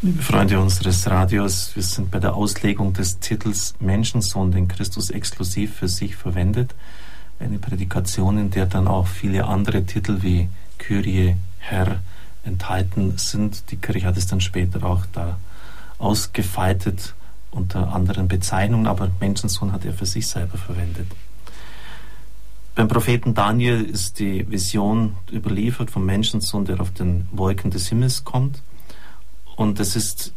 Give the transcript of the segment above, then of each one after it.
Liebe Freunde unseres Radios, wir sind bei der Auslegung des Titels Menschensohn, den Christus exklusiv für sich verwendet. Eine Prädikation, in der dann auch viele andere Titel wie Kyrie, Herr enthalten sind. Die Kirche hat es dann später auch da ausgefaltet unter anderen Bezeichnungen, aber Menschensohn hat er für sich selber verwendet. Beim Propheten Daniel ist die Vision überliefert vom Menschensohn, der auf den Wolken des Himmels kommt. Und es ist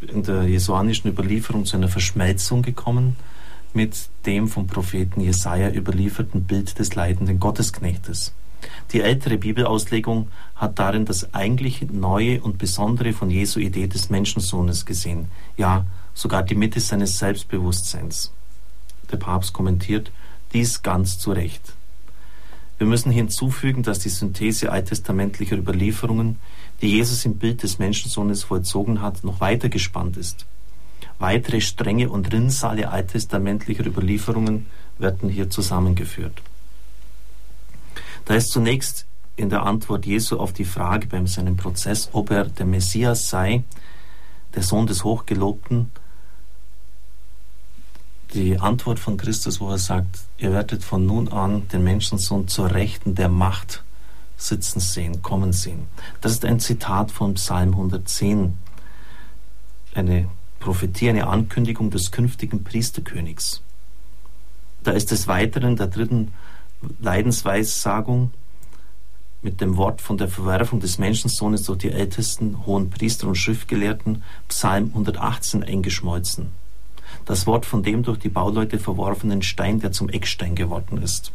in der jesuanischen Überlieferung zu einer Verschmelzung gekommen mit dem vom Propheten Jesaja überlieferten Bild des leidenden Gottesknechtes. Die ältere Bibelauslegung hat darin das eigentlich Neue und Besondere von Jesu Idee des Menschensohnes gesehen, ja sogar die Mitte seines Selbstbewusstseins. Der Papst kommentiert dies ganz zu Recht. Wir müssen hinzufügen, dass die Synthese alttestamentlicher Überlieferungen die Jesus im Bild des Menschensohnes vollzogen hat, noch weiter gespannt ist. Weitere Stränge und Rinnsale alttestamentlicher Überlieferungen werden hier zusammengeführt. Da ist zunächst in der Antwort Jesu auf die Frage beim seinem Prozess, ob er der Messias sei, der Sohn des Hochgelobten, die Antwort von Christus, wo er sagt, ihr werdet von nun an den Menschensohn zur Rechten der Macht sitzen sehen, kommen sehen. Das ist ein Zitat von Psalm 110, eine Prophetie, eine Ankündigung des künftigen Priesterkönigs. Da ist des Weiteren der dritten Leidensweissagung mit dem Wort von der Verwerfung des Menschensohnes durch die ältesten hohen Priester und Schriftgelehrten Psalm 118 eingeschmolzen. Das Wort von dem durch die Bauleute verworfenen Stein, der zum Eckstein geworden ist.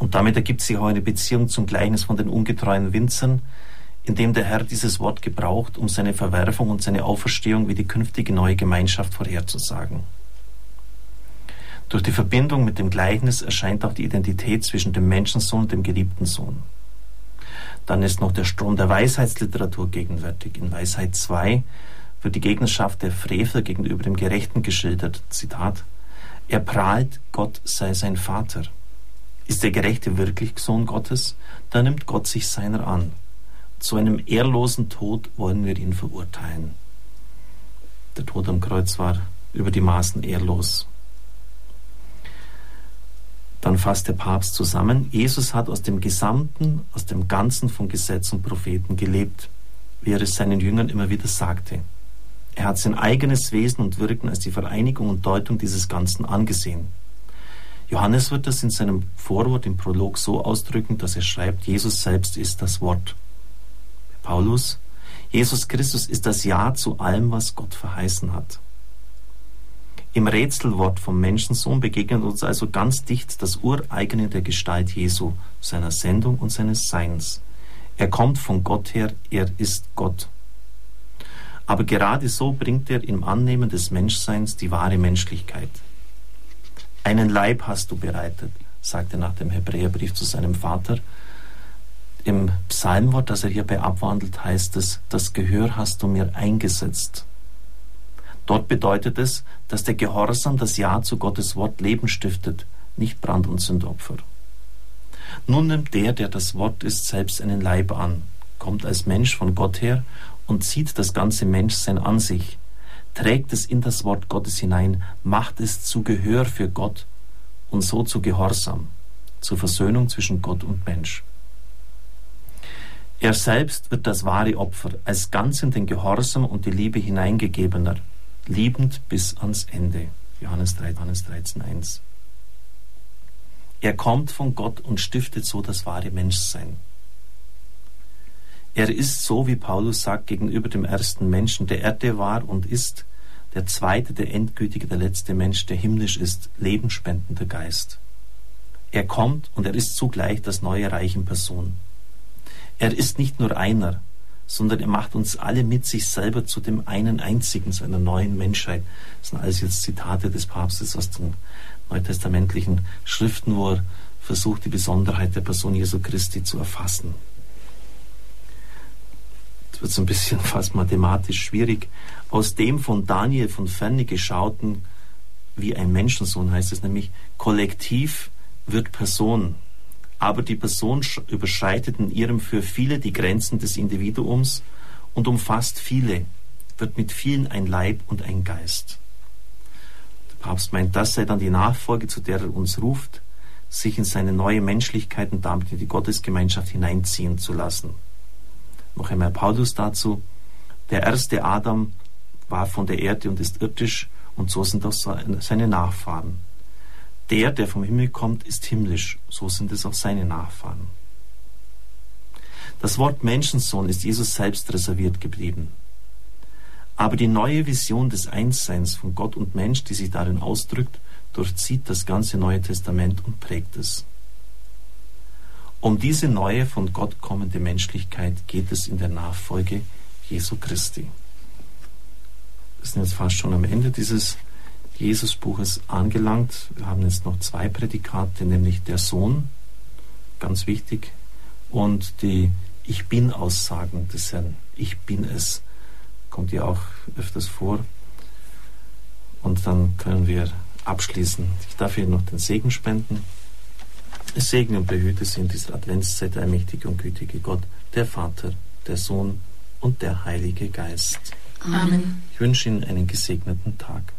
Und damit ergibt sich auch eine Beziehung zum Gleichnis von den ungetreuen Winzern, in dem der Herr dieses Wort gebraucht, um seine Verwerfung und seine Auferstehung wie die künftige neue Gemeinschaft vorherzusagen. Durch die Verbindung mit dem Gleichnis erscheint auch die Identität zwischen dem Menschensohn und dem geliebten Sohn. Dann ist noch der Strom der Weisheitsliteratur gegenwärtig. In Weisheit 2 wird die Gegnerschaft der Frevel gegenüber dem Gerechten geschildert. Zitat: Er prahlt, Gott sei sein Vater. Ist der Gerechte wirklich Sohn Gottes, dann nimmt Gott sich seiner an. Zu einem ehrlosen Tod wollen wir ihn verurteilen. Der Tod am Kreuz war über die Maßen ehrlos. Dann fasst der Papst zusammen, Jesus hat aus dem Gesamten, aus dem Ganzen von Gesetz und Propheten gelebt, wie er es seinen Jüngern immer wieder sagte. Er hat sein eigenes Wesen und Wirken als die Vereinigung und Deutung dieses Ganzen angesehen. Johannes wird das in seinem Vorwort im Prolog so ausdrücken, dass er schreibt, Jesus selbst ist das Wort. Paulus, Jesus Christus ist das Ja zu allem, was Gott verheißen hat. Im Rätselwort vom Menschensohn begegnet uns also ganz dicht das Ureigene der Gestalt Jesu, seiner Sendung und seines Seins. Er kommt von Gott her, er ist Gott. Aber gerade so bringt er im Annehmen des Menschseins die wahre Menschlichkeit. Einen Leib hast du bereitet, sagte nach dem Hebräerbrief zu seinem Vater. Im Psalmwort, das er hierbei abwandelt, heißt es, das Gehör hast du mir eingesetzt. Dort bedeutet es, dass der Gehorsam, das Ja zu Gottes Wort Leben stiftet, nicht Brand- und Sündopfer. Nun nimmt der, der das Wort ist, selbst einen Leib an, kommt als Mensch von Gott her und zieht das ganze Menschsein an sich, trägt es in das Wort Gottes hinein, macht es zu Gehör für Gott und so zu Gehorsam, zur Versöhnung zwischen Gott und Mensch. Er selbst wird das wahre Opfer, als ganz in den Gehorsam und die Liebe hineingegebener, liebend bis ans Ende. Johannes 3, Johannes 13, 1. Er kommt von Gott und stiftet so das wahre Menschsein. Er ist so, wie Paulus sagt, gegenüber dem ersten Menschen, der Erde war und ist, der zweite, der endgültige, der letzte Mensch, der himmlisch ist, lebenspendender Geist. Er kommt und er ist zugleich das neue Reich in Person. Er ist nicht nur einer, sondern er macht uns alle mit sich selber zu dem einen einzigen, zu einer neuen Menschheit. Das sind alles jetzt Zitate des Papstes aus den neutestamentlichen Schriften, wo er versucht, die Besonderheit der Person Jesu Christi zu erfassen wird es ein bisschen fast mathematisch schwierig, aus dem von Daniel von ferne geschauten, wie ein Menschensohn heißt es nämlich, Kollektiv wird Person. Aber die Person überschreitet in ihrem für viele die Grenzen des Individuums und umfasst viele, wird mit vielen ein Leib und ein Geist. Der Papst meint, das sei dann die Nachfolge, zu der er uns ruft, sich in seine neue Menschlichkeit und damit in die Gottesgemeinschaft hineinziehen zu lassen. Noch einmal Paulus dazu. Der erste Adam war von der Erde und ist irdisch und so sind auch seine Nachfahren. Der, der vom Himmel kommt, ist himmlisch, so sind es auch seine Nachfahren. Das Wort Menschensohn ist Jesus selbst reserviert geblieben. Aber die neue Vision des Einsseins von Gott und Mensch, die sich darin ausdrückt, durchzieht das ganze Neue Testament und prägt es. Um diese neue von Gott kommende Menschlichkeit geht es in der Nachfolge Jesu Christi. Wir sind jetzt fast schon am Ende dieses Jesusbuches angelangt. Wir haben jetzt noch zwei Prädikate, nämlich der Sohn, ganz wichtig, und die Ich bin-Aussagen des Herrn. Ich bin es. Kommt ja auch öfters vor. Und dann können wir abschließen. Ich darf Ihnen noch den Segen spenden. Segne und behüte Sie in dieser Adventszeit der allmächtige und gütige Gott, der Vater, der Sohn und der Heilige Geist. Amen. Ich wünsche Ihnen einen gesegneten Tag.